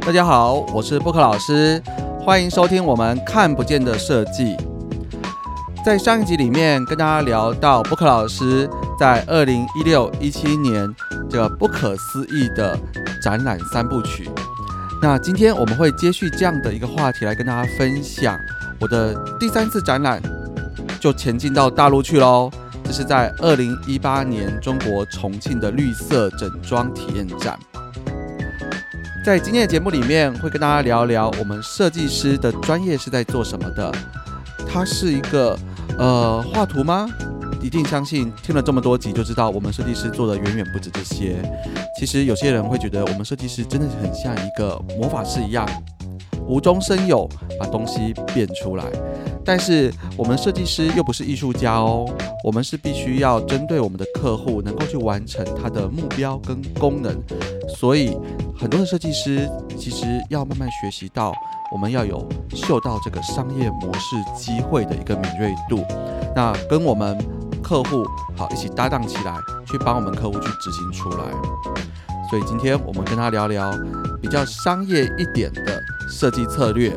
大家好，我是布克老师，欢迎收听我们看不见的设计。在上一集里面跟大家聊到布克老师在二零一六一七年这不可思议的展览三部曲。那今天我们会接续这样的一个话题来跟大家分享我的第三次展览，就前进到大陆去喽。这是在二零一八年中国重庆的绿色整装体验展。在今天的节目里面，会跟大家聊一聊我们设计师的专业是在做什么的。它是一个呃画图吗？一定相信听了这么多集就知道，我们设计师做的远远不止这些。其实有些人会觉得，我们设计师真的很像一个魔法师一样，无中生有，把东西变出来。但是我们设计师又不是艺术家哦，我们是必须要针对我们的客户，能够去完成他的目标跟功能，所以。很多的设计师其实要慢慢学习到，我们要有嗅到这个商业模式机会的一个敏锐度，那跟我们客户好一起搭档起来，去帮我们客户去执行出来。所以今天我们跟他聊聊比较商业一点的设计策略。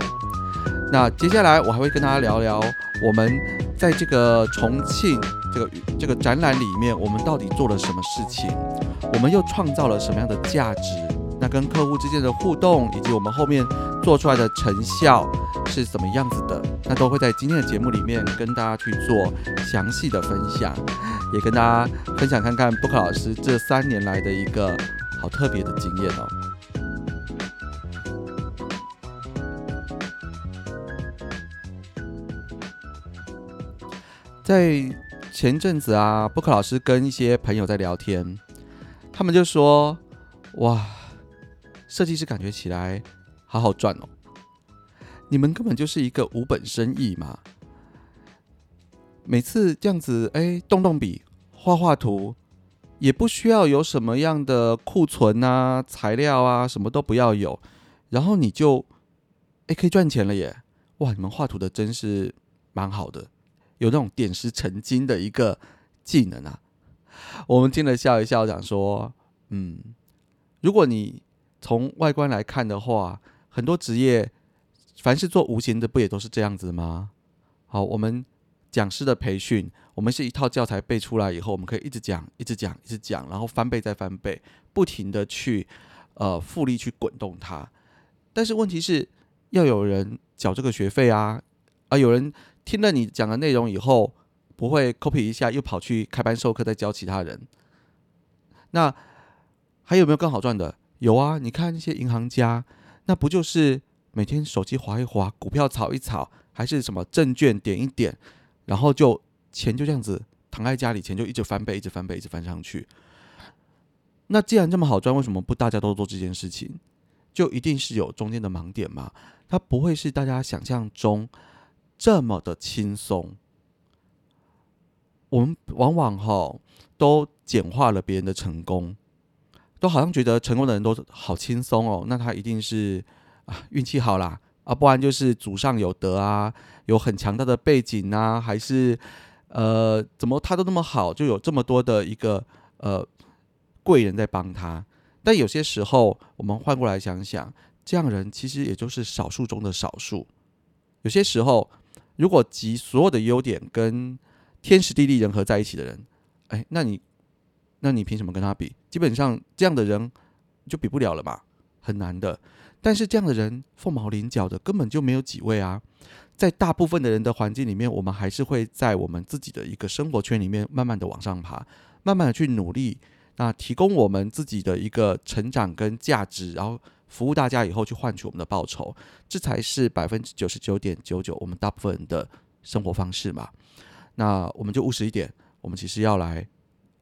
那接下来我还会跟大家聊聊，我们在这个重庆这个这个展览里面，我们到底做了什么事情，我们又创造了什么样的价值。跟客户之间的互动，以及我们后面做出来的成效是什么样子的，那都会在今天的节目里面跟大家去做详细的分享，也跟大家分享看看布克老师这三年来的一个好特别的经验哦。在前阵子啊，布克老师跟一些朋友在聊天，他们就说：“哇。”设计师感觉起来好好赚哦，你们根本就是一个无本生意嘛！每次这样子，哎，动动笔，画画图，也不需要有什么样的库存啊、材料啊，什么都不要有，然后你就，哎，可以赚钱了耶！哇，你们画图的真是蛮好的，有那种点石成金的一个技能啊！我们听了笑一笑，讲说，嗯，如果你。从外观来看的话，很多职业，凡是做无形的，不也都是这样子吗？好，我们讲师的培训，我们是一套教材背出来以后，我们可以一直讲，一直讲，一直讲，然后翻倍再翻倍，不停的去呃复利去滚动它。但是问题是要有人缴这个学费啊，啊，有人听了你讲的内容以后，不会 copy 一下又跑去开班授课再教其他人。那还有没有更好赚的？有啊，你看那些银行家，那不就是每天手机划一划，股票炒一炒，还是什么证券点一点，然后就钱就这样子躺在家里，钱就一直翻倍，一直翻倍，一直翻上去。那既然这么好赚，为什么不大家都做这件事情？就一定是有中间的盲点吗？它不会是大家想象中这么的轻松。我们往往哈都简化了别人的成功。都好像觉得成功的人都好轻松哦，那他一定是啊运气好啦，啊不然就是祖上有德啊，有很强大的背景啊，还是呃怎么他都那么好，就有这么多的一个呃贵人在帮他。但有些时候我们换过来想想，这样人其实也就是少数中的少数。有些时候，如果集所有的优点跟天时地利人和在一起的人，哎，那你。那你凭什么跟他比？基本上这样的人就比不了了嘛，很难的。但是这样的人凤毛麟角的，根本就没有几位啊。在大部分的人的环境里面，我们还是会在我们自己的一个生活圈里面，慢慢的往上爬，慢慢的去努力，那提供我们自己的一个成长跟价值，然后服务大家以后去换取我们的报酬，这才是百分之九十九点九九我们大部分人的生活方式嘛。那我们就务实一点，我们其实要来。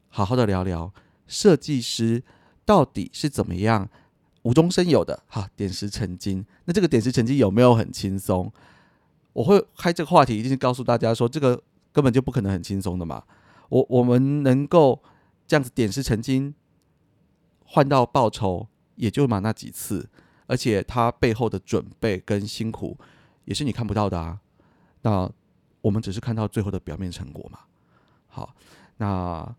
好好的聊聊设计师到底是怎么样无中生有的哈，点石成金。那这个点石成金有没有很轻松？我会开这个话题，一定是告诉大家说，这个根本就不可能很轻松的嘛。我我们能够这样子点石成金，换到报酬也就嘛那几次，而且他背后的准备跟辛苦也是你看不到的啊。那我们只是看到最后的表面成果嘛。好，那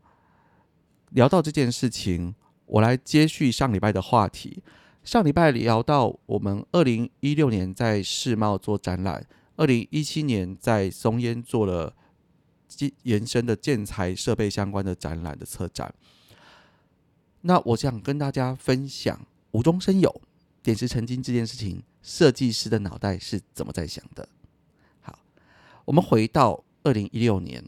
聊到这件事情，我来接续上礼拜的话题。上礼拜聊到我们二零一六年在世贸做展览，二零一七年在松烟做了。延伸的建材设备相关的展览的策展，那我想跟大家分享无中生有、点石成金这件事情，设计师的脑袋是怎么在想的？好，我们回到二零一六年，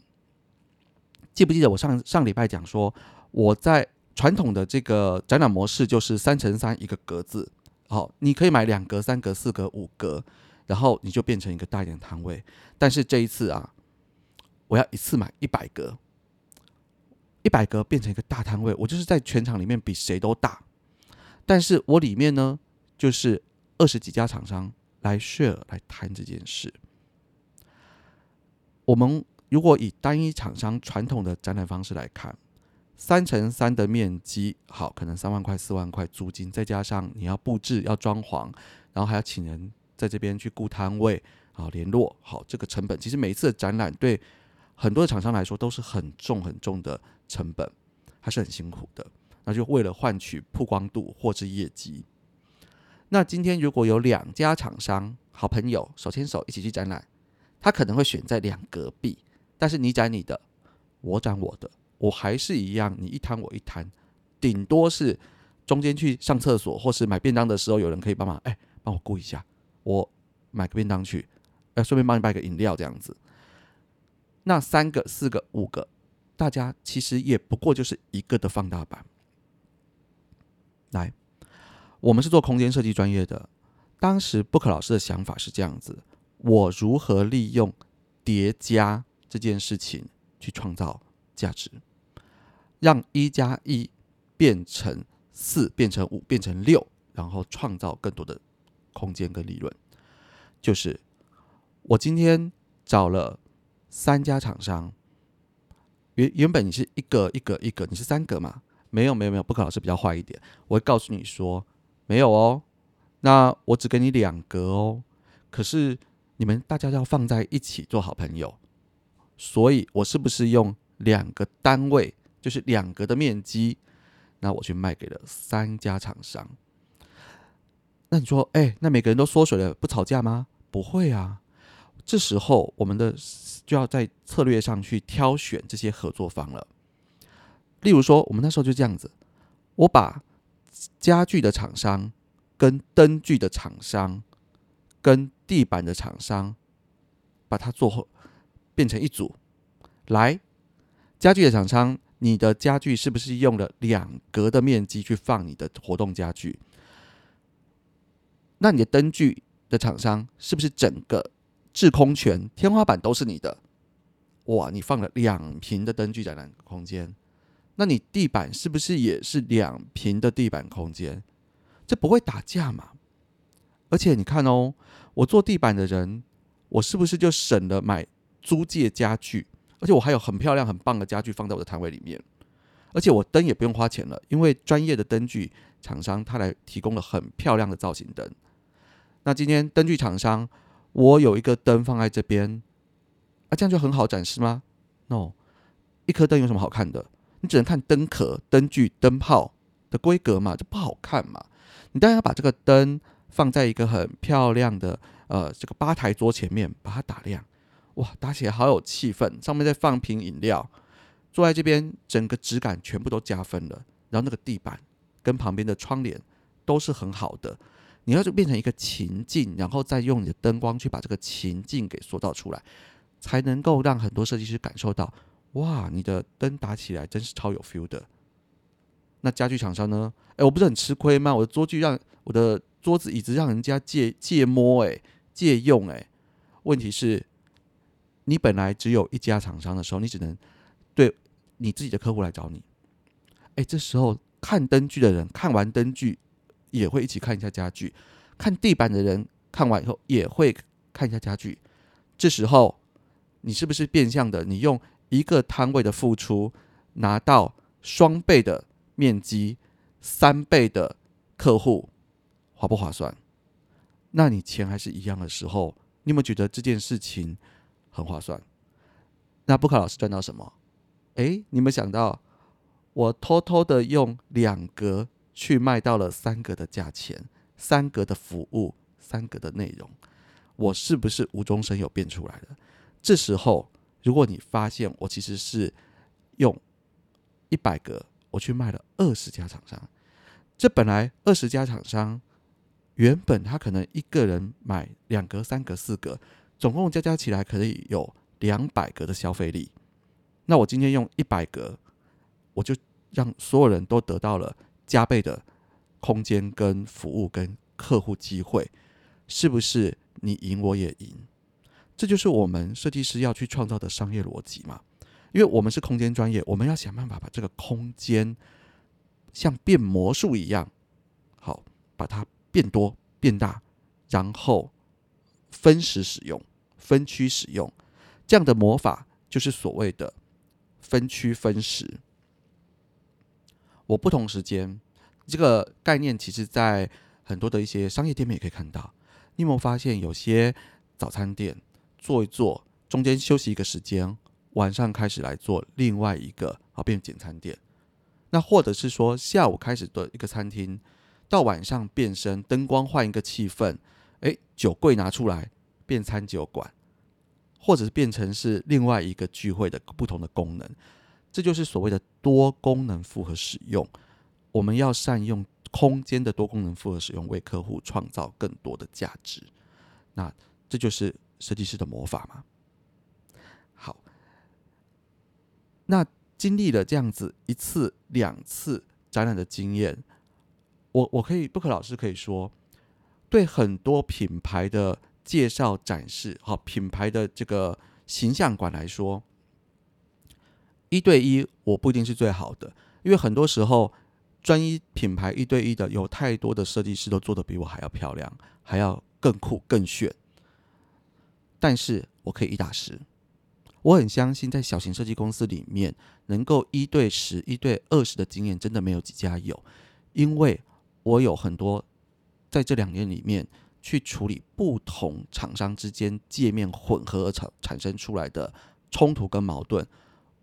记不记得我上上礼拜讲说，我在传统的这个展览模式就是三乘三一个格子，好，你可以买两格、三格、四格、五格，然后你就变成一个大一点摊位。但是这一次啊。我要一次买一百格，一百格变成一个大摊位，我就是在全场里面比谁都大。但是我里面呢，就是二十几家厂商来 share 来谈这件事。我们如果以单一厂商传统的展览方式来看，三乘三的面积，好，可能三万块、四万块租金，再加上你要布置、要装潢，然后还要请人在这边去顾摊位，好联络，好这个成本，其实每一次的展览对。很多的厂商来说都是很重很重的成本，还是很辛苦的。那就为了换取曝光度或是业绩。那今天如果有两家厂商好朋友手牵手一起去展览，他可能会选在两隔壁，但是你展你的，我展我的，我还是一样，你一摊我一摊，顶多是中间去上厕所或是买便当的时候，有人可以帮忙，哎，帮我顾一下，我买个便当去，哎，顺便帮你买个饮料这样子。那三个、四个、五个，大家其实也不过就是一个的放大版。来，我们是做空间设计专业的，当时 Book 老师的想法是这样子：我如何利用叠加这件事情去创造价值，让一加一变成四，变成五，变成六，然后创造更多的空间跟利润。就是我今天找了。三家厂商，原原本你是一个一个一个，你是三个嘛？没有没有没有，不可老师比较坏一点，我会告诉你说没有哦。那我只给你两格哦。可是你们大家要放在一起做好朋友，所以我是不是用两个单位，就是两格的面积，那我去卖给了三家厂商？那你说，哎，那每个人都缩水了，不吵架吗？不会啊。这时候我们的。就要在策略上去挑选这些合作方了。例如说，我们那时候就这样子，我把家具的厂商、跟灯具的厂商、跟地板的厂商，把它做变成一组。来，家具的厂商，你的家具是不是用了两格的面积去放你的活动家具？那你的灯具的厂商是不是整个？制空权，天花板都是你的，哇！你放了两平的灯具在那空间，那你地板是不是也是两平的地板空间？这不会打架嘛？而且你看哦，我做地板的人，我是不是就省了买租借家具？而且我还有很漂亮、很棒的家具放在我的摊位里面，而且我灯也不用花钱了，因为专业的灯具厂商他来提供了很漂亮的造型灯。那今天灯具厂商。我有一个灯放在这边，啊，这样就很好展示吗？No，一颗灯有什么好看的？你只能看灯壳、灯具、灯泡的规格嘛，就不好看嘛。你当然要把这个灯放在一个很漂亮的呃这个吧台桌前面，把它打亮，哇，打起来好有气氛。上面再放瓶饮料，坐在这边，整个质感全部都加分了。然后那个地板跟旁边的窗帘都是很好的。你要就变成一个情境，然后再用你的灯光去把这个情境给塑造出来，才能够让很多设计师感受到，哇，你的灯打起来真是超有 feel 的。那家具厂商呢？哎，我不是很吃亏吗？我的桌具让我的桌子椅子让人家借借摸，哎，借用，哎。问题是，你本来只有一家厂商的时候，你只能对你自己的客户来找你。哎，这时候看灯具的人看完灯具。也会一起看一下家具，看地板的人看完以后也会看一下家具。这时候，你是不是变相的？你用一个摊位的付出，拿到双倍的面积，三倍的客户，划不划算？那你钱还是一样的时候，你有没有觉得这件事情很划算？那布卡老师赚到什么？诶，你们想到我偷偷的用两格去卖到了三格的价钱，三格的服务，三格的内容，我是不是无中生有变出来的？这时候，如果你发现我其实是用一百个，我去卖了二十家厂商，这本来二十家厂商原本他可能一个人买两格、三格、四格，总共加加起来可以有两百个的消费力。那我今天用一百格，我就让所有人都得到了加倍的空间、跟服务、跟客户机会，是不是你赢我也赢？这就是我们设计师要去创造的商业逻辑嘛？因为我们是空间专业，我们要想办法把这个空间像变魔术一样，好把它变多变大，然后分时使用、分区使用，这样的魔法就是所谓的。分区分时，我不同时间这个概念，其实在很多的一些商业店面也可以看到。你有没有发现，有些早餐店做一做，中间休息一个时间，晚上开始来做另外一个，好变简餐店。那或者是说，下午开始的一个餐厅，到晚上变身，灯光换一个气氛，诶，酒柜拿出来变餐酒馆。或者是变成是另外一个聚会的不同的功能，这就是所谓的多功能复合使用。我们要善用空间的多功能复合使用，为客户创造更多的价值。那这就是设计师的魔法嘛？好，那经历了这样子一次、两次展览的经验，我我可以不可老师可以说，对很多品牌的。介绍展示好品牌的这个形象馆来说，一对一我不一定是最好的，因为很多时候专一品牌一对一的有太多的设计师都做的比我还要漂亮，还要更酷更炫。但是我可以一打十，我很相信在小型设计公司里面，能够一对十、一对二十的经验真的没有几家有，因为我有很多在这两年里面。去处理不同厂商之间界面混合而产产生出来的冲突跟矛盾，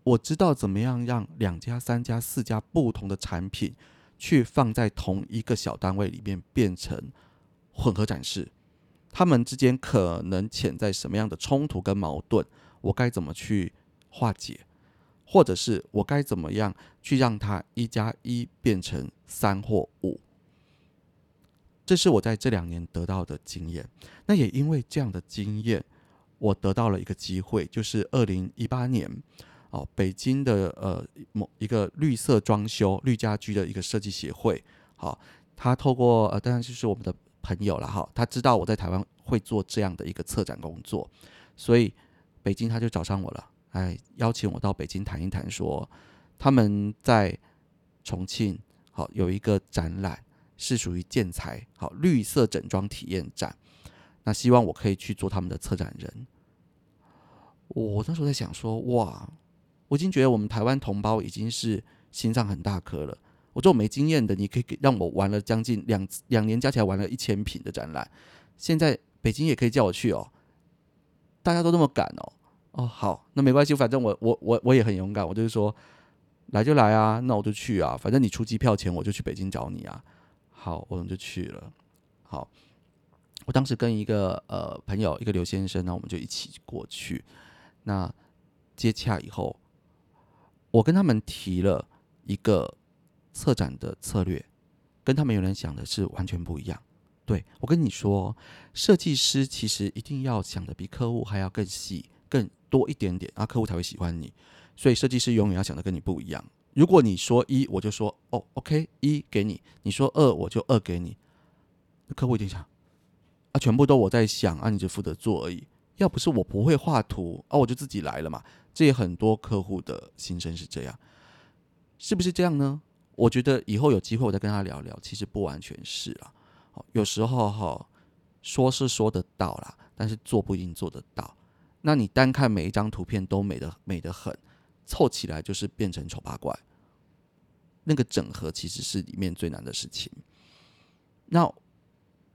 我知道怎么样让两家、三家、四家不同的产品去放在同一个小单位里面变成混合展示，他们之间可能潜在什么样的冲突跟矛盾，我该怎么去化解，或者是我该怎么样去让它一加一变成三或五。这是我在这两年得到的经验。那也因为这样的经验，我得到了一个机会，就是二零一八年，哦，北京的呃某一个绿色装修绿家居的一个设计协会，好，他透过呃，当然就是我们的朋友了哈，他知道我在台湾会做这样的一个策展工作，所以北京他就找上我了，哎，邀请我到北京谈一谈，说他们在重庆好有一个展览。是属于建材好绿色整装体验展，那希望我可以去做他们的策展人。我那时候在想说，哇，我已经觉得我们台湾同胞已经是心脏很大颗了。我这种没经验的，你可以给让我玩了将近两两年，加起来玩了一千品的展览。现在北京也可以叫我去哦，大家都那么赶哦。哦，好，那没关系，反正我我我我也很勇敢，我就是说来就来啊，那我就去啊，反正你出机票钱，我就去北京找你啊。好，我们就去了。好，我当时跟一个呃朋友，一个刘先生，那我们就一起过去。那接洽以后，我跟他们提了一个策展的策略，跟他们有人想的是完全不一样。对我跟你说，设计师其实一定要想的比客户还要更细、更多一点点，然后客户才会喜欢你。所以设计师永远要想的跟你不一样。如果你说一，我就说哦，OK，一给你；你说二，我就二给你。客户一定想啊，全部都我在想啊，你就负责做而已。要不是我不会画图啊，我就自己来了嘛。这也很多客户的心声是这样，是不是这样呢？我觉得以后有机会我再跟他聊聊，其实不完全是了。有时候哈，说是说得到啦，但是做不一定做得到。那你单看每一张图片都美的美得很。凑起来就是变成丑八怪，那个整合其实是里面最难的事情。那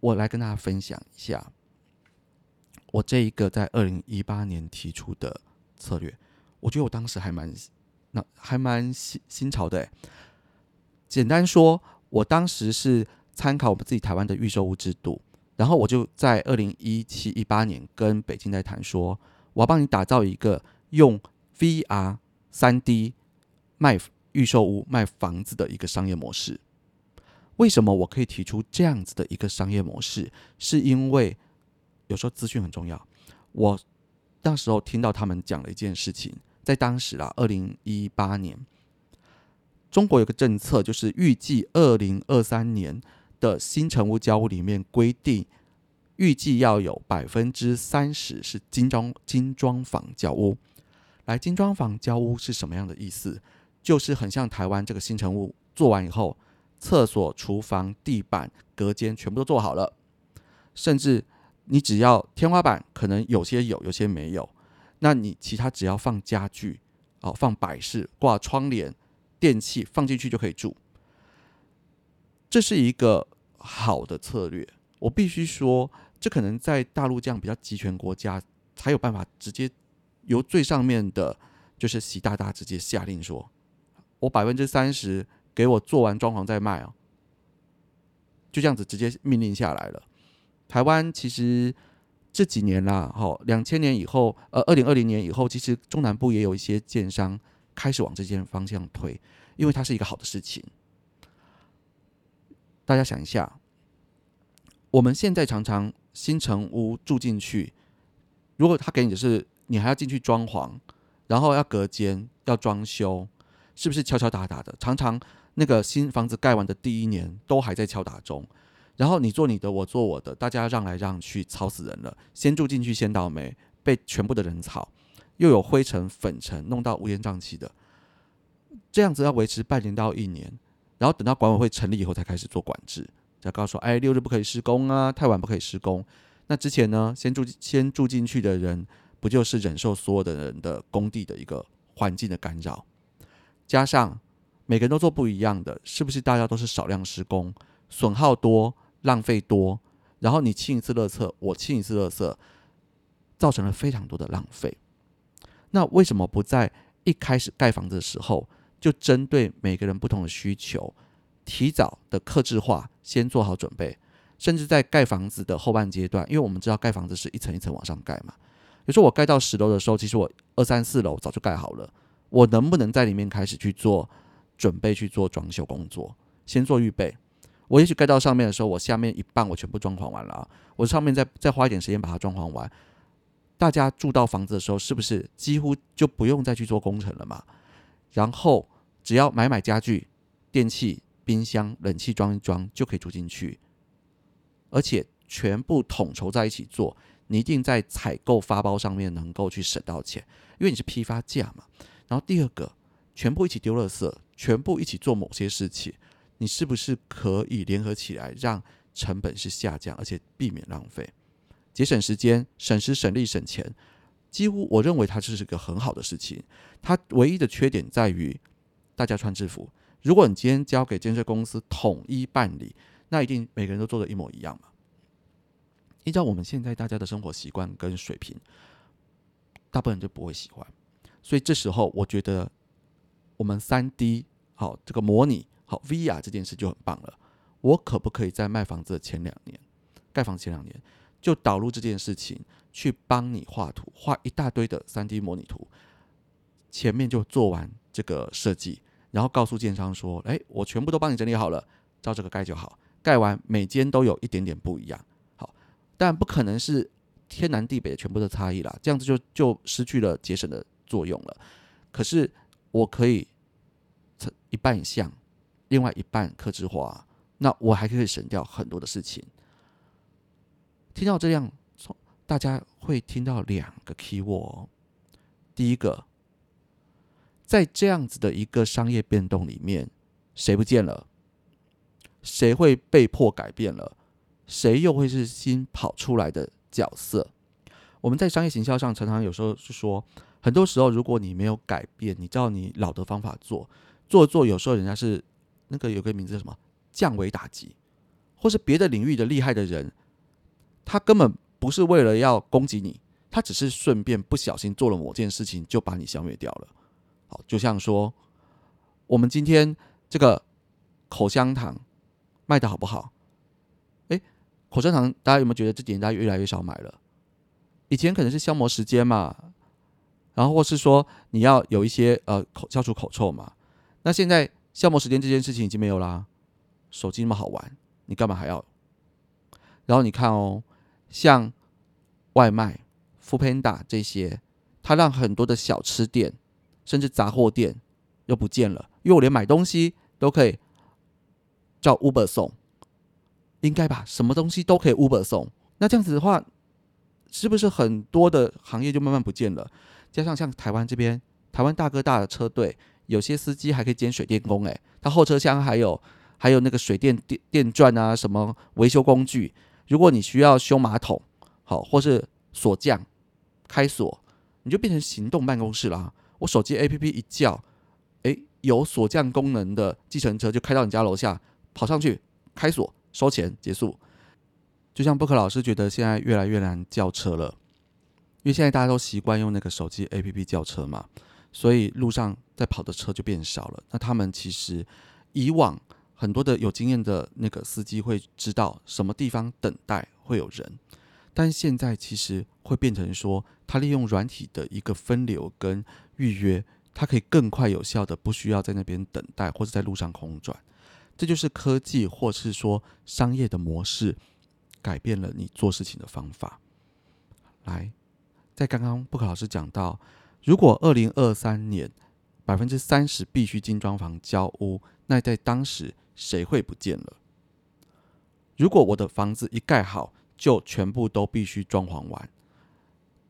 我来跟大家分享一下，我这一个在二零一八年提出的策略，我觉得我当时还蛮那还蛮新新潮的。简单说，我当时是参考我们自己台湾的预售屋制度，然后我就在二零一七一八年跟北京在谈说，我要帮你打造一个用 VR 三 D 卖预售屋卖房子的一个商业模式。为什么我可以提出这样子的一个商业模式？是因为有时候资讯很重要。我那时候听到他们讲了一件事情，在当时啦，二零一八年，中国有个政策，就是预计二零二三年的新成屋交屋里面规定，预计要有百分之三十是精装精装房交屋。来，精装房交屋是什么样的意思？就是很像台湾这个新城屋做完以后。厕所、厨房、地板、隔间全部都做好了，甚至你只要天花板可能有些有，有些没有，那你其他只要放家具，哦，放摆饰、挂窗帘、电器放进去就可以住。这是一个好的策略。我必须说，这可能在大陆这样比较集权国家才有办法直接由最上面的，就是习大大直接下令说，我百分之三十。给我做完装潢再卖哦，就这样子直接命令下来了。台湾其实这几年啦，哈，两千年以后，呃，二零二零年以后，其实中南部也有一些建商开始往这件方向推，因为它是一个好的事情。大家想一下，我们现在常常新城屋住进去，如果他给你的是你还要进去装潢，然后要隔间，要装修，是不是敲敲打打的？常常。那个新房子盖完的第一年都还在敲打中，然后你做你的，我做我的，大家让来让去，吵死人了。先住进去先倒霉，被全部的人吵，又有灰尘粉尘，弄到乌烟瘴气的。这样子要维持半年到一年，然后等到管委会成立以后才开始做管制，再告诉说，哎，六日不可以施工啊，太晚不可以施工。那之前呢，先住先住进去的人，不就是忍受所有的人的工地的一个环境的干扰，加上。每个人都做不一样的，是不是？大家都是少量施工，损耗多，浪费多，然后你清一次垃圾，我清一次垃圾，造成了非常多的浪费。那为什么不在一开始盖房子的时候，就针对每个人不同的需求，提早的克制化，先做好准备，甚至在盖房子的后半阶段，因为我们知道盖房子是一层一层往上盖嘛。比如说我盖到十楼的时候，其实我二三四楼早就盖好了，我能不能在里面开始去做？准备去做装修工作，先做预备。我也许盖到上面的时候，我下面一半我全部装潢完了，我上面再再花一点时间把它装潢完。大家住到房子的时候，是不是几乎就不用再去做工程了嘛？然后只要买买家具、电器、冰箱、冷气装一装就可以住进去，而且全部统筹在一起做，你一定在采购发包上面能够去省到钱，因为你是批发价嘛。然后第二个，全部一起丢垃圾。全部一起做某些事情，你是不是可以联合起来，让成本是下降，而且避免浪费，节省时间、省时省力省钱？几乎我认为它就是个很好的事情。它唯一的缺点在于大家穿制服。如果你今天交给建设公司统一办理，那一定每个人都做的一模一样嘛？依照我们现在大家的生活习惯跟水平，大部分人就不会喜欢。所以这时候，我觉得。我们三 D 好，这个模拟好 VR 这件事就很棒了。我可不可以在卖房子的前两年，盖房前两年就导入这件事情，去帮你画图，画一大堆的三 D 模拟图，前面就做完这个设计，然后告诉建商说：“哎，我全部都帮你整理好了，照这个盖就好。盖完每间都有一点点不一样，但不可能是天南地北全部的差异啦，这样子就就失去了节省的作用了。可是。我可以一半像，另外一半克制化，那我还可以省掉很多的事情。听到这样，从大家会听到两个 key word。第一个，在这样子的一个商业变动里面，谁不见了？谁会被迫改变了？谁又会是新跑出来的角色？我们在商业行销上常常有时候是说。很多时候，如果你没有改变，你照你老的方法做，做做，有时候人家是那个有个名字叫什么降维打击，或是别的领域的厉害的人，他根本不是为了要攻击你，他只是顺便不小心做了某件事情，就把你消灭掉了。好，就像说我们今天这个口香糖卖的好不好？口香糖大家有没有觉得这几年大家越来越少买了？以前可能是消磨时间嘛，然后或是说你要有一些呃口消除口臭嘛，那现在消磨时间这件事情已经没有啦，手机那么好玩，你干嘛还要？然后你看哦，像外卖、f o o Panda 这些，它让很多的小吃店甚至杂货店又不见了，因为我连买东西都可以叫 Uber 送，应该吧？什么东西都可以 Uber 送，那这样子的话。是不是很多的行业就慢慢不见了？加上像台湾这边，台湾大哥大的车队，有些司机还可以兼水电工，诶，他后车厢还有还有那个水电电电钻啊，什么维修工具。如果你需要修马桶，好，或是锁匠开锁，你就变成行动办公室啦。我手机 APP 一叫，诶，有锁匠功能的计程车就开到你家楼下，跑上去开锁收钱结束。就像布克老师觉得现在越来越难叫车了，因为现在大家都习惯用那个手机 APP 叫车嘛，所以路上在跑的车就变少了。那他们其实以往很多的有经验的那个司机会知道什么地方等待会有人，但现在其实会变成说，他利用软体的一个分流跟预约，他可以更快有效的不需要在那边等待或者在路上空转，这就是科技或是说商业的模式。改变了你做事情的方法。来，在刚刚布克老师讲到，如果二零二三年百分之三十必须精装房交屋，那在当时谁会不见了？如果我的房子一盖好，就全部都必须装潢完，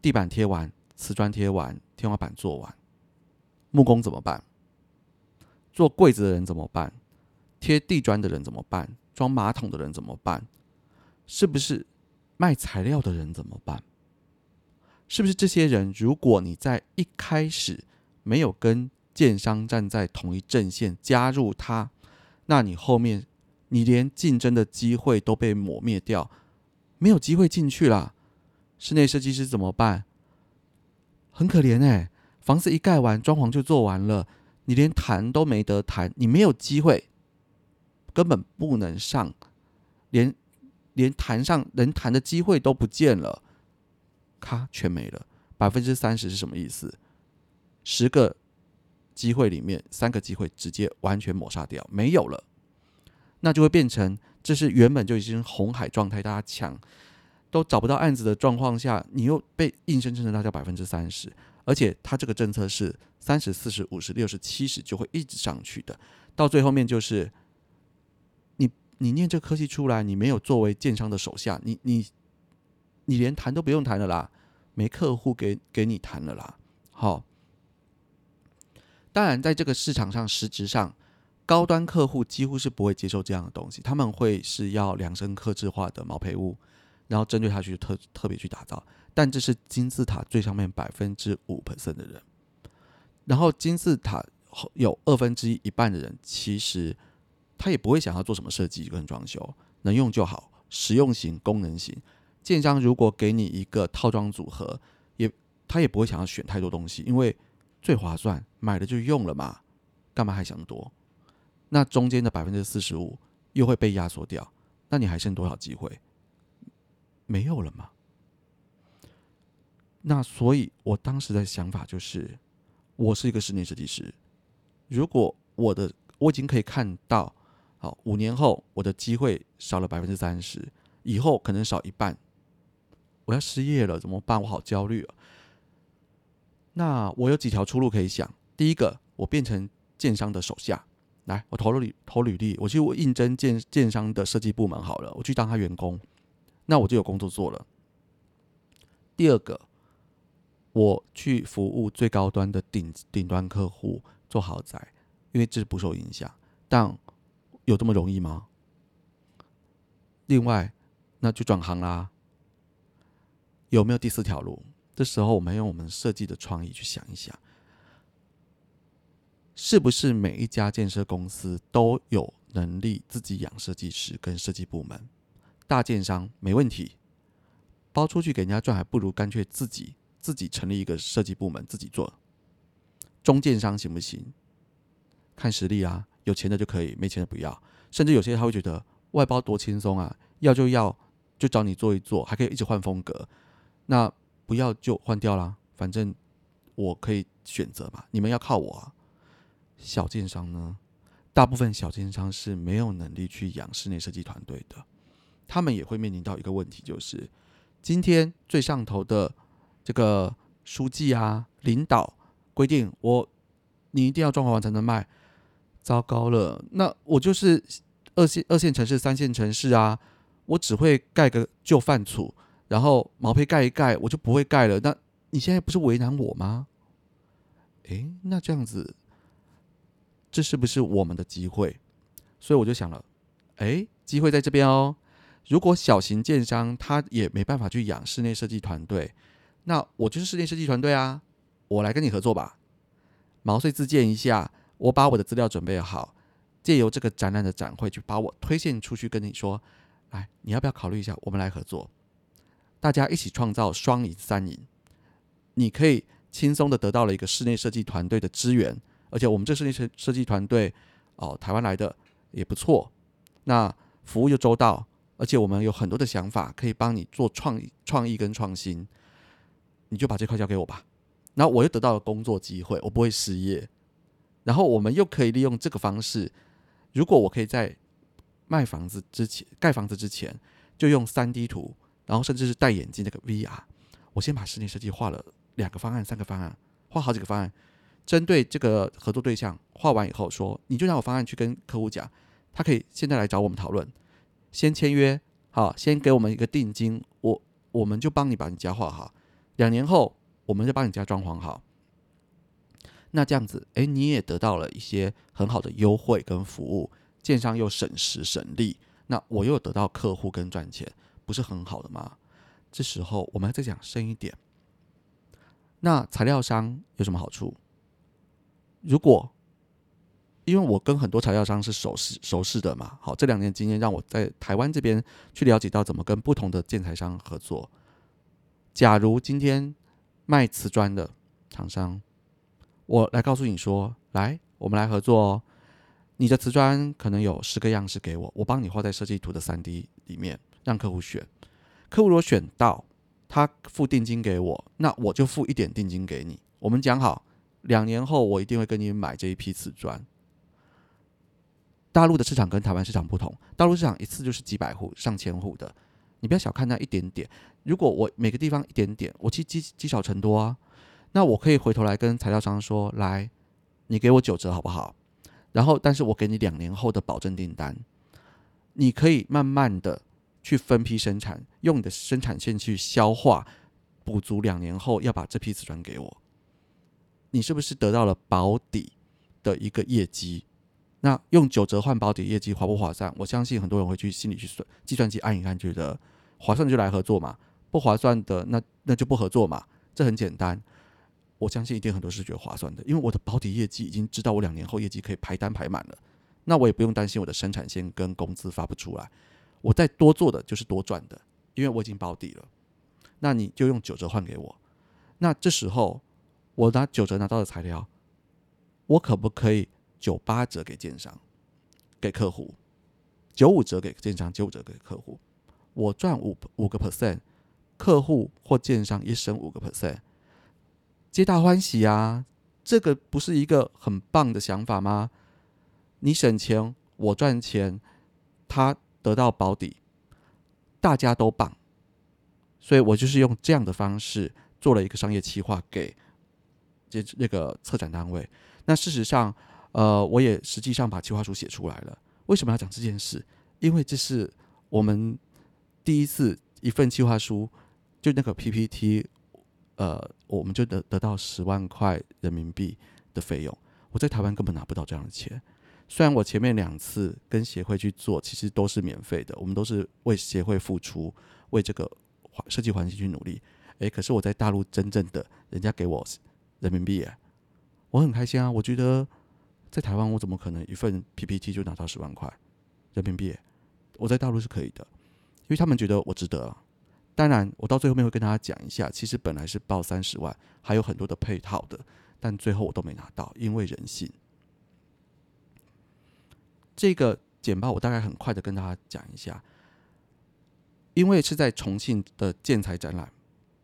地板贴完，瓷砖贴完，天花板做完，木工怎么办？做柜子的人怎么办？贴地砖的人怎么办？装马桶的人怎么办？是不是卖材料的人怎么办？是不是这些人，如果你在一开始没有跟建商站在同一阵线，加入他，那你后面你连竞争的机会都被抹灭掉，没有机会进去了。室内设计师怎么办？很可怜哎，房子一盖完，装潢就做完了，你连谈都没得谈，你没有机会，根本不能上，连。连谈上能谈的机会都不见了，咔，全没了。百分之三十是什么意思？十个机会里面，三个机会直接完全抹杀掉，没有了。那就会变成，这是原本就已经红海状态，大家抢都找不到案子的状况下，你又被硬生生的拉掉百分之三十。而且它这个政策是三十四十五十六十七十就会一直上去的，到最后面就是。你念这科技出来，你没有作为建商的手下，你你你连谈都不用谈了啦，没客户给给你谈了啦。好，当然在这个市场上，实质上高端客户几乎是不会接受这样的东西，他们会是要量身刻制化的毛坯屋，然后针对他去特特别去打造。但这是金字塔最上面百分之五 percent 的人，然后金字塔有二分之一一半的人其实。他也不会想要做什么设计跟装修，能用就好，实用型、功能型。建商如果给你一个套装组合，也他也不会想要选太多东西，因为最划算，买了就用了嘛，干嘛还想多？那中间的百分之四十五又会被压缩掉，那你还剩多少机会？没有了嘛？那所以我当时的想法就是，我是一个室内设计师，如果我的我已经可以看到。五年后我的机会少了百分之三十，以后可能少一半，我要失业了怎么办？我好焦虑啊！那我有几条出路可以想。第一个，我变成建商的手下，来，我投履投履历，我去应征建建商的设计部门好了，我去当他员工，那我就有工作做了。第二个，我去服务最高端的顶顶端客户做豪宅，因为这是不受影响，但。有这么容易吗？另外，那就转行啦。有没有第四条路？这时候我们用我们设计的创意去想一想。是不是每一家建设公司都有能力自己养设计师跟设计部门？大建商没问题，包出去给人家赚，还不如干脆自己自己成立一个设计部门自己做。中建商行不行？看实力啊，有钱的就可以，没钱的不要。甚至有些他会觉得外包多轻松啊，要就要就找你做一做，还可以一直换风格。那不要就换掉啦，反正我可以选择嘛。你们要靠我啊。小建商呢，大部分小建商是没有能力去养室内设计团队的，他们也会面临到一个问题，就是今天最上头的这个书记啊、领导规定我你一定要装潢完才能卖，糟糕了，那我就是二线二线城市、三线城市啊，我只会盖个旧范楚。然后毛坯盖一盖，我就不会盖了。那你现在不是为难我吗？诶，那这样子，这是不是我们的机会？所以我就想了，诶，机会在这边哦。如果小型建商他也没办法去养室内设计团队，那我就是室内设计团队啊，我来跟你合作吧。毛遂自荐一下，我把我的资料准备好，借由这个展览的展会去把我推荐出去，跟你说，来，你要不要考虑一下，我们来合作？大家一起创造双赢三赢，你可以轻松的得到了一个室内设计团队的资源，而且我们这室内设设计团队哦，台湾来的也不错，那服务又周到，而且我们有很多的想法可以帮你做创意、创意跟创新，你就把这块交给我吧。然后我又得到了工作机会，我不会失业，然后我们又可以利用这个方式，如果我可以在卖房子之前、盖房子之前就用三 D 图。然后甚至是戴眼镜那个 VR，我先把室内设计画了两个方案、三个方案，画好几个方案，针对这个合作对象画完以后，说你就拿我方案去跟客户讲，他可以现在来找我们讨论，先签约，好，先给我们一个定金，我我们就帮你把你家画好，两年后我们就帮你家装潢好，那这样子，哎，你也得到了一些很好的优惠跟服务，建商又省时省力，那我又得到客户跟赚钱。不是很好的吗？这时候我们再讲深一点，那材料商有什么好处？如果因为我跟很多材料商是熟识熟识的嘛，好，这两年经验让我在台湾这边去了解到怎么跟不同的建材商合作。假如今天卖瓷砖的厂商，我来告诉你说，来，我们来合作哦。你的瓷砖可能有十个样式给我，我帮你画在设计图的三 D 里面。让客户选，客户如果选到，他付定金给我，那我就付一点定金给你。我们讲好，两年后我一定会跟你买这一批瓷砖。大陆的市场跟台湾市场不同，大陆市场一次就是几百户、上千户的，你不要小看那一点点。如果我每个地方一点点，我其实积积少成多啊。那我可以回头来跟材料商说，来，你给我九折好不好？然后，但是我给你两年后的保证订单，你可以慢慢的。去分批生产，用你的生产线去消化，补足两年后要把这批瓷砖给我。你是不是得到了保底的一个业绩？那用九折换保底业绩划不划算？我相信很多人会去心里去算，计算机按一按，觉得划算就来合作嘛，不划算的那那就不合作嘛，这很简单。我相信一定很多是觉得划算的，因为我的保底业绩已经知道我两年后业绩可以排单排满了，那我也不用担心我的生产线跟工资发不出来。我再多做的就是多赚的，因为我已经保底了。那你就用九折换给我。那这时候我拿九折拿到的材料，我可不可以九八折给建商、给客户，九五折给建商、九五折给客户？我赚五五个 percent，客户或建商也省五个 percent，皆大欢喜啊！这个不是一个很棒的想法吗？你省钱，我赚钱，他。得到保底，大家都棒，所以我就是用这样的方式做了一个商业企划给这那个策展单位。那事实上，呃，我也实际上把企划书写出来了。为什么要讲这件事？因为这是我们第一次一份企划书，就那个 PPT，呃，我们就得得到十万块人民币的费用。我在台湾根本拿不到这样的钱。虽然我前面两次跟协会去做，其实都是免费的，我们都是为协会付出，为这个环设计环境去努力。诶，可是我在大陆真正的人家给我人民币，我很开心啊！我觉得在台湾我怎么可能一份 PPT 就拿到十万块人民币？我在大陆是可以的，因为他们觉得我值得。当然，我到最后面会跟大家讲一下，其实本来是报三十万，还有很多的配套的，但最后我都没拿到，因为人性。这个简报我大概很快的跟大家讲一下，因为是在重庆的建材展览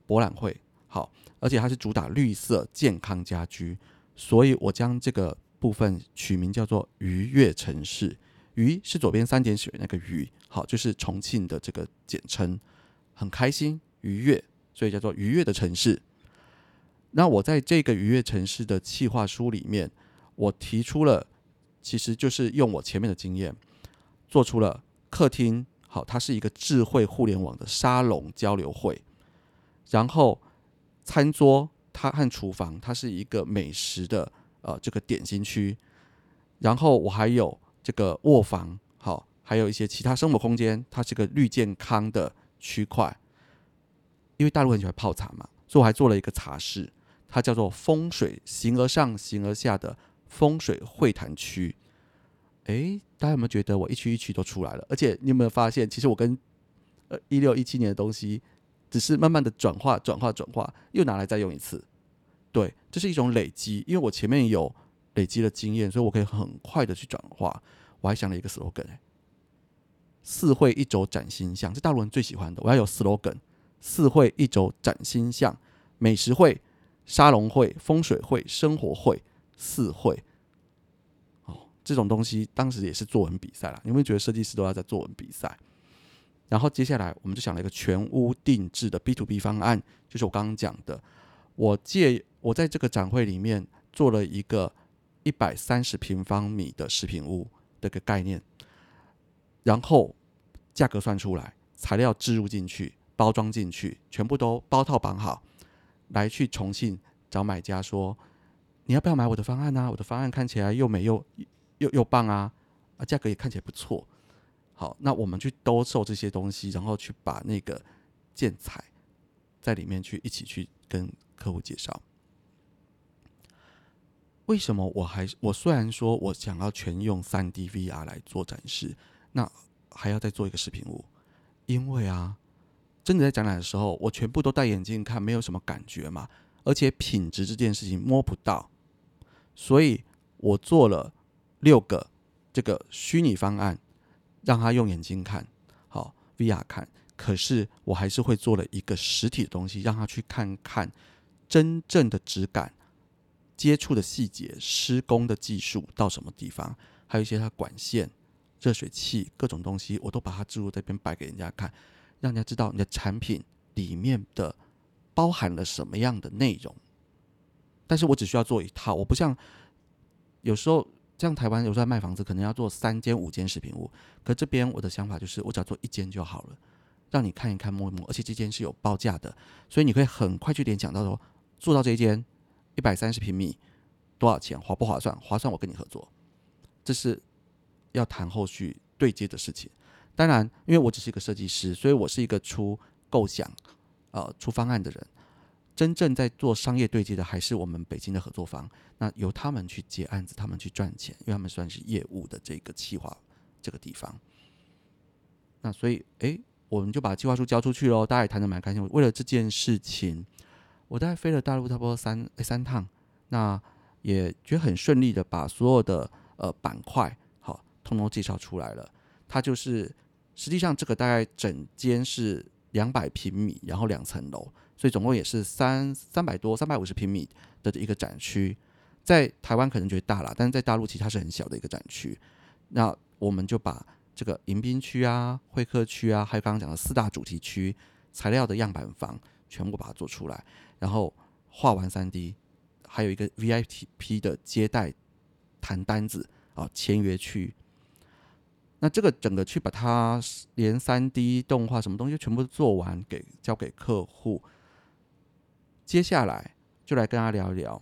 博览会，好，而且它是主打绿色健康家居，所以我将这个部分取名叫做“愉悦城市”。愉是左边三点水那个愉，好，就是重庆的这个简称。很开心愉悦，所以叫做愉悦的城市。那我在这个愉悦城市的企划书里面，我提出了，其实就是用我前面的经验，做出了客厅，好，它是一个智慧互联网的沙龙交流会。然后餐桌它和厨房，它是一个美食的呃这个点心区。然后我还有这个卧房，好，还有一些其他生活空间，它是个绿健康的。区块，因为大陆很喜欢泡茶嘛，所以我还做了一个茶室，它叫做“风水形而上，形而下的风水会谈区”。诶，大家有没有觉得我一区一区都出来了？而且你有没有发现，其实我跟呃一六一七年的东西，只是慢慢的转化、转化、转化，又拿来再用一次。对，这是一种累积，因为我前面有累积的经验，所以我可以很快的去转化。我还想了一个 slogan。四会一轴展新象，这大陆人最喜欢的。我要有 slogan：四会一轴展新象，美食会、沙龙会、风水会、生活会，四会。哦，这种东西当时也是作文比赛啦。有没有觉得设计师都要在作文比赛？然后接下来我们就想了一个全屋定制的 B to B 方案，就是我刚刚讲的。我借我在这个展会里面做了一个一百三十平方米的食品屋的个概念。然后价格算出来，材料置入进去，包装进去，全部都包套绑好，来去重庆找买家说，你要不要买我的方案呢？我的方案看起来又美又又又棒啊，啊价格也看起来不错。好，那我们去兜售这些东西，然后去把那个建材在里面去一起去跟客户介绍。为什么我还我虽然说我想要全用三 D VR 来做展示。那还要再做一个视频屋，因为啊，真的在展览的时候，我全部都戴眼镜看，没有什么感觉嘛，而且品质这件事情摸不到，所以我做了六个这个虚拟方案，让他用眼睛看好 VR 看，可是我还是会做了一个实体的东西，让他去看看真正的质感、接触的细节、施工的技术到什么地方，还有一些它管线。热水器各种东西，我都把它置入这边摆给人家看，让人家知道你的产品里面的包含了什么样的内容。但是我只需要做一套，我不像有时候像台湾有时候卖房子，可能要做三间五间视频屋，可这边我的想法就是，我只要做一间就好了，让你看一看摸一摸，而且这间是有报价的，所以你可以很快去联想到说，做到这一间一百三十平米多少钱，划不划算？划算，我跟你合作，这是。要谈后续对接的事情，当然，因为我只是一个设计师，所以我是一个出构想、呃出方案的人。真正在做商业对接的，还是我们北京的合作方。那由他们去接案子，他们去赚钱，因为他们算是业务的这个企划这个地方。那所以，哎，我们就把计划书交出去喽。大家也谈得蛮开心。为了这件事情，我大概飞了大陆差不多三三趟，那也觉得很顺利的把所有的呃板块。通通介绍出来了，它就是实际上这个大概整间是两百平米，然后两层楼，所以总共也是三三百多、三百五十平米的一个展区。在台湾可能觉得大了，但是在大陆其实它是很小的一个展区。那我们就把这个迎宾区啊、会客区啊，还有刚刚讲的四大主题区、材料的样板房，全部把它做出来，然后画完三 D，还有一个 VIP 的接待谈单子啊、签约区。那这个整个去把它连三 D 动画什么东西全部做完，给交给客户。接下来就来跟他聊一聊。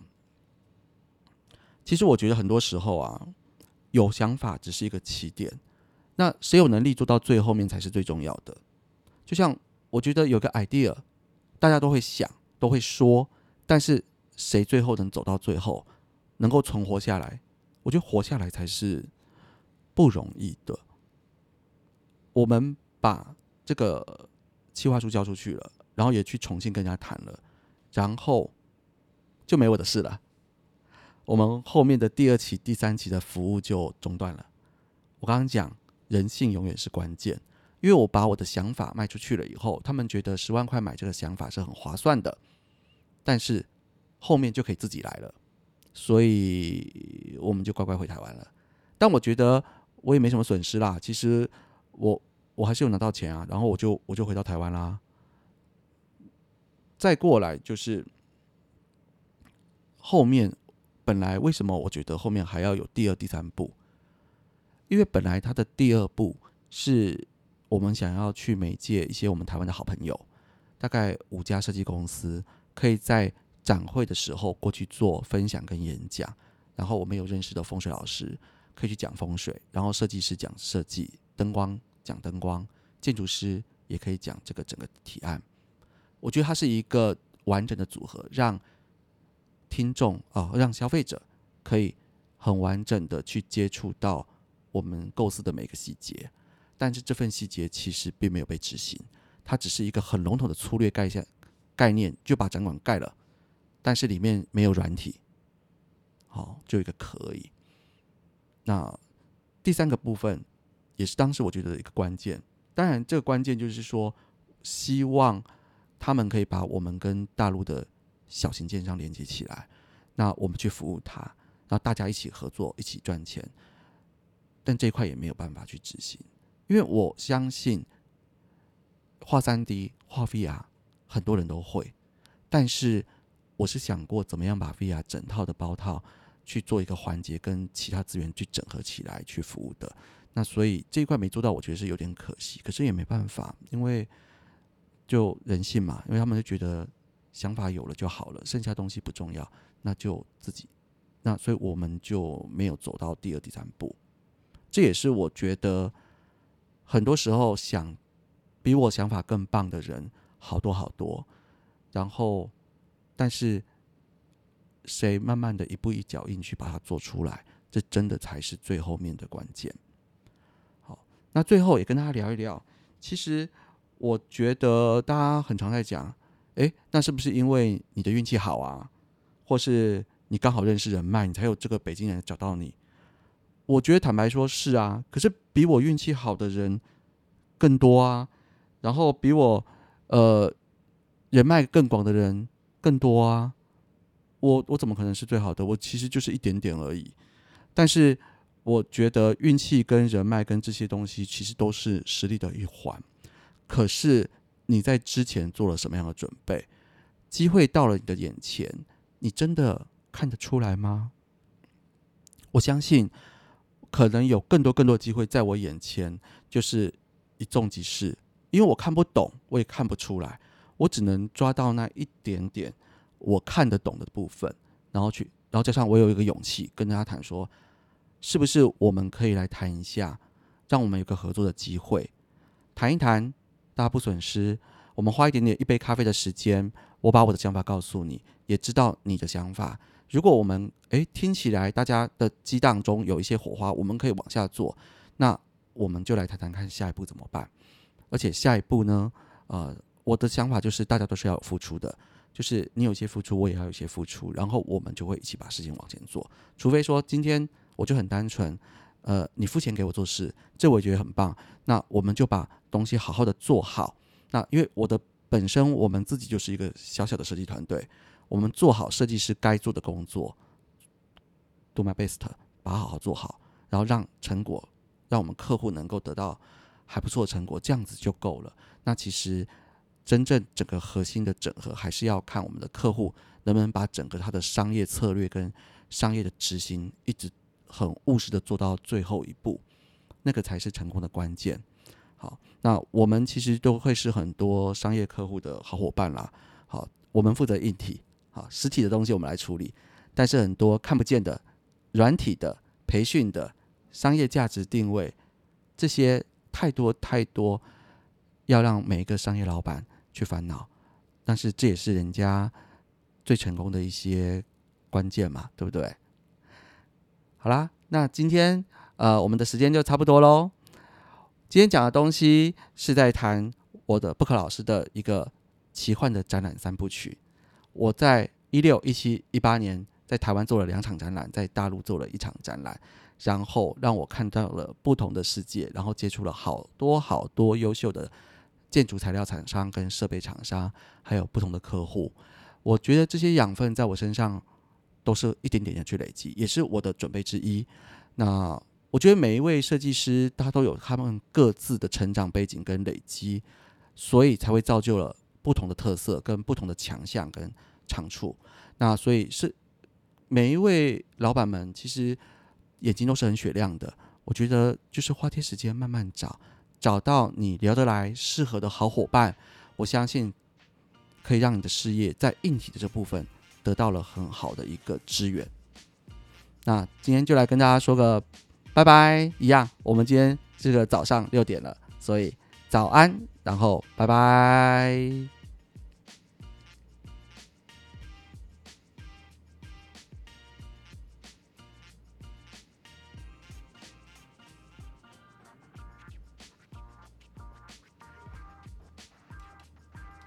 其实我觉得很多时候啊，有想法只是一个起点，那谁有能力做到最后面才是最重要的。就像我觉得有个 idea，大家都会想，都会说，但是谁最后能走到最后，能够存活下来，我觉得活下来才是不容易的。我们把这个计划书交出去了，然后也去重庆跟人家谈了，然后就没我的事了。我们后面的第二期、第三期的服务就中断了。我刚刚讲，人性永远是关键，因为我把我的想法卖出去了以后，他们觉得十万块买这个想法是很划算的，但是后面就可以自己来了，所以我们就乖乖回台湾了。但我觉得我也没什么损失啦，其实我我还是有拿到钱啊，然后我就我就回到台湾啦。再过来就是后面。本来为什么我觉得后面还要有第二、第三步？因为本来他的第二步是我们想要去媒介一些我们台湾的好朋友，大概五家设计公司，可以在展会的时候过去做分享跟演讲。然后我们有认识的风水老师可以去讲风水，然后设计师讲设计，灯光讲灯光，建筑师也可以讲这个整个提案。我觉得它是一个完整的组合，让。听众啊，让消费者可以很完整的去接触到我们构思的每个细节，但是这份细节其实并没有被执行，它只是一个很笼统的粗略概念概念，就把展馆盖了，但是里面没有软体，好，就一个壳而已。那第三个部分也是当时我觉得一个关键，当然这个关键就是说，希望他们可以把我们跟大陆的。小型建商连接起来，那我们去服务他，然后大家一起合作，一起赚钱。但这一块也没有办法去执行，因为我相信画三 D、画 VR 很多人都会，但是我是想过怎么样把 VR 整套的包套去做一个环节，跟其他资源去整合起来去服务的。那所以这一块没做到，我觉得是有点可惜。可是也没办法，因为就人性嘛，因为他们就觉得。想法有了就好了，剩下东西不重要，那就自己。那所以我们就没有走到第二、第三步。这也是我觉得很多时候想比我想法更棒的人好多好多，然后但是谁慢慢的一步一脚印去把它做出来，这真的才是最后面的关键。那最后也跟大家聊一聊，其实我觉得大家很常在讲。哎，那是不是因为你的运气好啊，或是你刚好认识人脉，你才有这个北京人找到你？我觉得坦白说是啊，可是比我运气好的人更多啊，然后比我呃人脉更广的人更多啊。我我怎么可能是最好的？我其实就是一点点而已。但是我觉得运气跟人脉跟这些东西其实都是实力的一环，可是。你在之前做了什么样的准备？机会到了你的眼前，你真的看得出来吗？我相信，可能有更多更多机会在我眼前，就是一纵即逝。因为我看不懂，我也看不出来，我只能抓到那一点点我看得懂的部分，然后去，然后加上我有一个勇气跟大家谈说，是不是我们可以来谈一下，让我们有个合作的机会，谈一谈。大家不损失，我们花一点点一杯咖啡的时间，我把我的想法告诉你，也知道你的想法。如果我们诶听起来大家的激荡中有一些火花，我们可以往下做，那我们就来谈谈看下一步怎么办。而且下一步呢，呃，我的想法就是大家都是要付出的，就是你有些付出，我也要有些付出，然后我们就会一起把事情往前做。除非说今天我就很单纯。呃，你付钱给我做事，这我也觉得很棒。那我们就把东西好好的做好。那因为我的本身，我们自己就是一个小小的设计团队，我们做好设计师该做的工作，do my best，把它好好做好，然后让成果，让我们客户能够得到还不错的成果，这样子就够了。那其实真正整个核心的整合，还是要看我们的客户能不能把整个他的商业策略跟商业的执行一直。很务实的做到最后一步，那个才是成功的关键。好，那我们其实都会是很多商业客户的好伙伴啦。好，我们负责硬体，好实体的东西我们来处理，但是很多看不见的软体的培训的商业价值定位，这些太多太多，要让每一个商业老板去烦恼。但是这也是人家最成功的一些关键嘛，对不对？好啦，那今天呃我们的时间就差不多喽。今天讲的东西是在谈我的布克老师的一个奇幻的展览三部曲。我在一六、一七、一八年在台湾做了两场展览，在大陆做了一场展览，然后让我看到了不同的世界，然后接触了好多好多优秀的建筑材料厂商跟设备厂商，还有不同的客户。我觉得这些养分在我身上都是一点点的去累积，也是我的准备之一。那我觉得每一位设计师他都有他们各自的成长背景跟累积，所以才会造就了不同的特色跟不同的强项跟长处。那所以是每一位老板们其实眼睛都是很雪亮的。我觉得就是花些时间慢慢找，找到你聊得来、适合的好伙伴，我相信可以让你的事业在硬体的这部分得到了很好的一个支援。那今天就来跟大家说个。拜拜，一样。我们今天这个早上六点了，所以早安，然后拜拜。